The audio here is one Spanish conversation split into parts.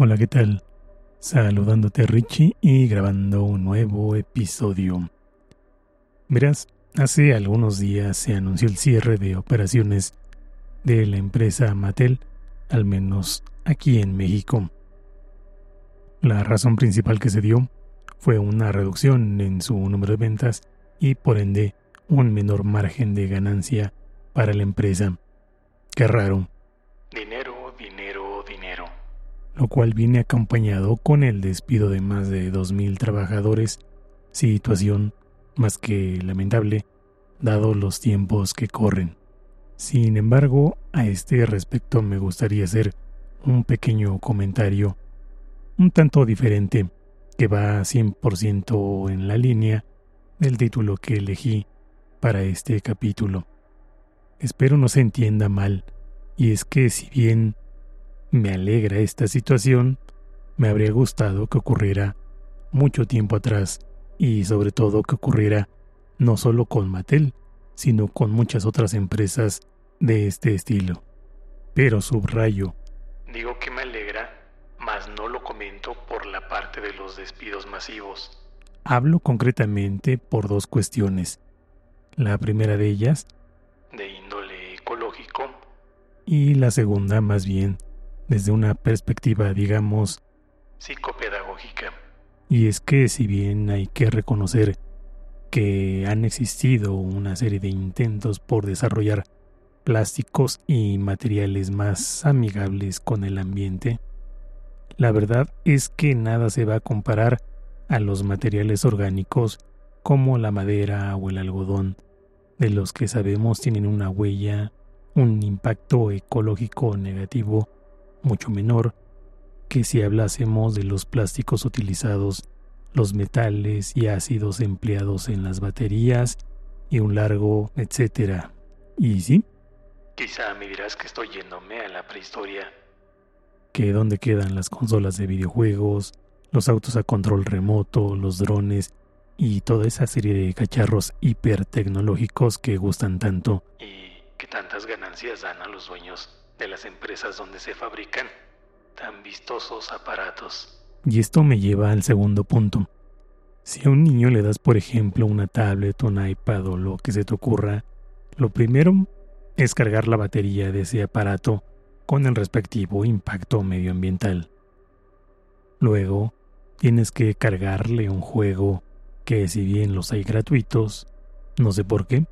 Hola, ¿qué tal? Saludándote Richie y grabando un nuevo episodio. Verás, hace algunos días se anunció el cierre de operaciones de la empresa Mattel, al menos aquí en México. La razón principal que se dio fue una reducción en su número de ventas y por ende un menor margen de ganancia para la empresa. Qué raro. Lo cual viene acompañado con el despido de más de 2.000 trabajadores, situación más que lamentable, dado los tiempos que corren. Sin embargo, a este respecto me gustaría hacer un pequeño comentario, un tanto diferente, que va 100% en la línea del título que elegí para este capítulo. Espero no se entienda mal, y es que si bien me alegra esta situación, me habría gustado que ocurriera mucho tiempo atrás y sobre todo que ocurriera no solo con Mattel, sino con muchas otras empresas de este estilo. Pero subrayo. Digo que me alegra, mas no lo comento por la parte de los despidos masivos. Hablo concretamente por dos cuestiones. La primera de ellas, de índole ecológico, y la segunda más bien desde una perspectiva, digamos, psicopedagógica. Y es que si bien hay que reconocer que han existido una serie de intentos por desarrollar plásticos y materiales más amigables con el ambiente, la verdad es que nada se va a comparar a los materiales orgánicos como la madera o el algodón, de los que sabemos tienen una huella un impacto ecológico negativo mucho menor que si hablásemos de los plásticos utilizados, los metales y ácidos empleados en las baterías y un largo etcétera. ¿Y sí? Quizá me dirás que estoy yéndome a la prehistoria. Que dónde quedan las consolas de videojuegos, los autos a control remoto, los drones y toda esa serie de cacharros hipertecnológicos que gustan tanto. Y que tantas ganancias dan a los dueños de las empresas donde se fabrican tan vistosos aparatos. Y esto me lleva al segundo punto. Si a un niño le das, por ejemplo, una tablet, un iPad o lo que se te ocurra, lo primero es cargar la batería de ese aparato con el respectivo impacto medioambiental. Luego, tienes que cargarle un juego que si bien los hay gratuitos, no sé por qué,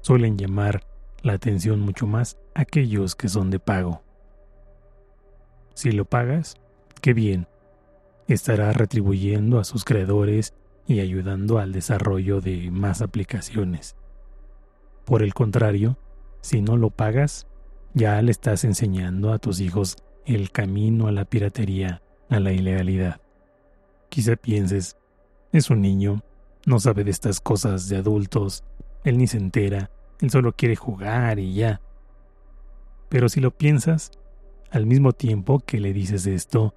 suelen llamar la atención mucho más aquellos que son de pago. Si lo pagas, qué bien, estará retribuyendo a sus creadores y ayudando al desarrollo de más aplicaciones. Por el contrario, si no lo pagas, ya le estás enseñando a tus hijos el camino a la piratería, a la ilegalidad. Quizá pienses, es un niño, no sabe de estas cosas de adultos, él ni se entera, él solo quiere jugar y ya. Pero si lo piensas, al mismo tiempo que le dices esto,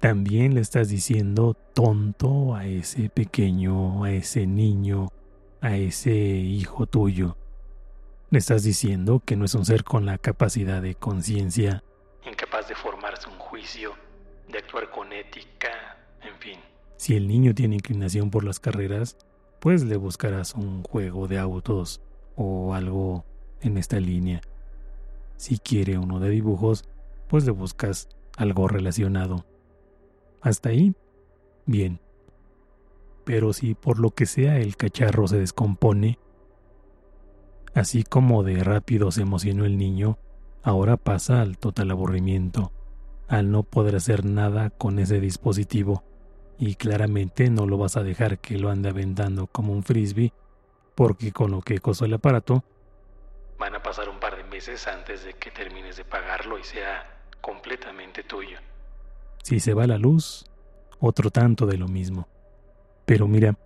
también le estás diciendo tonto a ese pequeño, a ese niño, a ese hijo tuyo. Le estás diciendo que no es un ser con la capacidad de conciencia. Incapaz de formarse un juicio, de actuar con ética, en fin. Si el niño tiene inclinación por las carreras, pues le buscarás un juego de autos o algo en esta línea. Si quiere uno de dibujos, pues le buscas algo relacionado. Hasta ahí, bien. Pero si por lo que sea el cacharro se descompone, así como de rápido se emocionó el niño, ahora pasa al total aburrimiento, al no poder hacer nada con ese dispositivo, y claramente no lo vas a dejar que lo ande aventando como un frisbee porque con lo que costó el aparato, van a pasar un par de meses antes de que termines de pagarlo y sea completamente tuyo. Si se va la luz, otro tanto de lo mismo. Pero mira,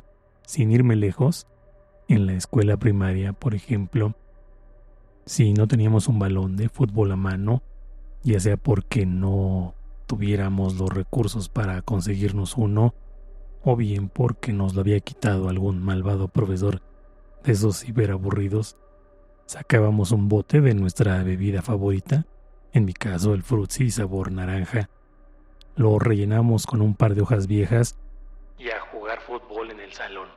sin irme lejos, en la escuela primaria, por ejemplo, si no teníamos un balón de fútbol a mano, ya sea porque no tuviéramos los recursos para conseguirnos uno, o bien porque nos lo había quitado algún malvado profesor de esos aburridos, sacábamos un bote de nuestra bebida favorita, en mi caso el frutzi sabor naranja, lo rellenamos con un par de hojas viejas. Y a jugar fútbol en el salón.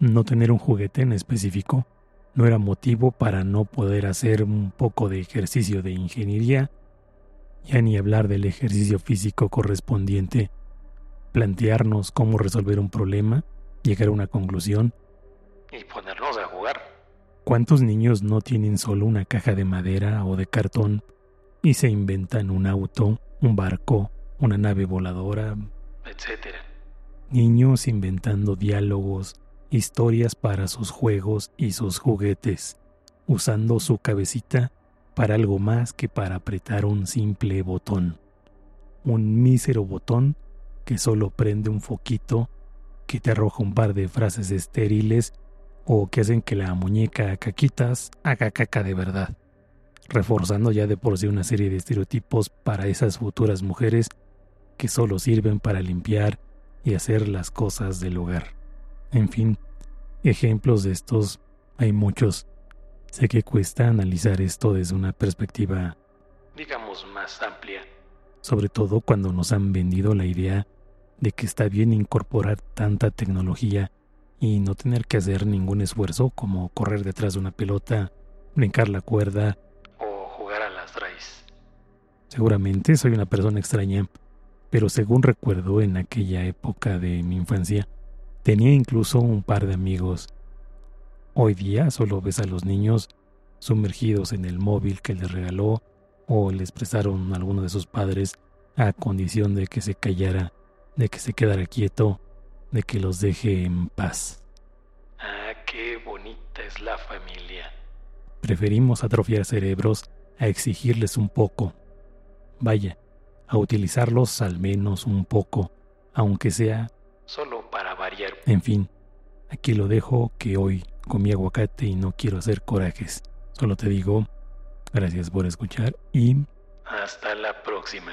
No tener un juguete en específico no era motivo para no poder hacer un poco de ejercicio de ingeniería, ya ni hablar del ejercicio físico correspondiente, plantearnos cómo resolver un problema, llegar a una conclusión y ponernos a jugar. ¿Cuántos niños no tienen solo una caja de madera o de cartón y se inventan un auto, un barco, una nave voladora, etcétera? Niños inventando diálogos, historias para sus juegos y sus juguetes, usando su cabecita para algo más que para apretar un simple botón. Un mísero botón que solo prende un foquito, que te arroja un par de frases estériles o que hacen que la muñeca caquitas haga caca de verdad, reforzando ya de por sí una serie de estereotipos para esas futuras mujeres que solo sirven para limpiar y hacer las cosas del hogar. En fin, ejemplos de estos hay muchos. Sé que cuesta analizar esto desde una perspectiva, digamos, más amplia. Sobre todo cuando nos han vendido la idea de que está bien incorporar tanta tecnología y no tener que hacer ningún esfuerzo como correr detrás de una pelota, brincar la cuerda o jugar a las raíces. Seguramente soy una persona extraña, pero según recuerdo en aquella época de mi infancia, Tenía incluso un par de amigos. Hoy día solo ves a los niños sumergidos en el móvil que les regaló o les prestaron alguno de sus padres a condición de que se callara, de que se quedara quieto, de que los deje en paz. Ah, qué bonita es la familia. Preferimos atrofiar cerebros a exigirles un poco. Vaya, a utilizarlos al menos un poco, aunque sea solo para variar. En fin, aquí lo dejo que hoy comí aguacate y no quiero hacer corajes. Solo te digo, gracias por escuchar y... Hasta la próxima.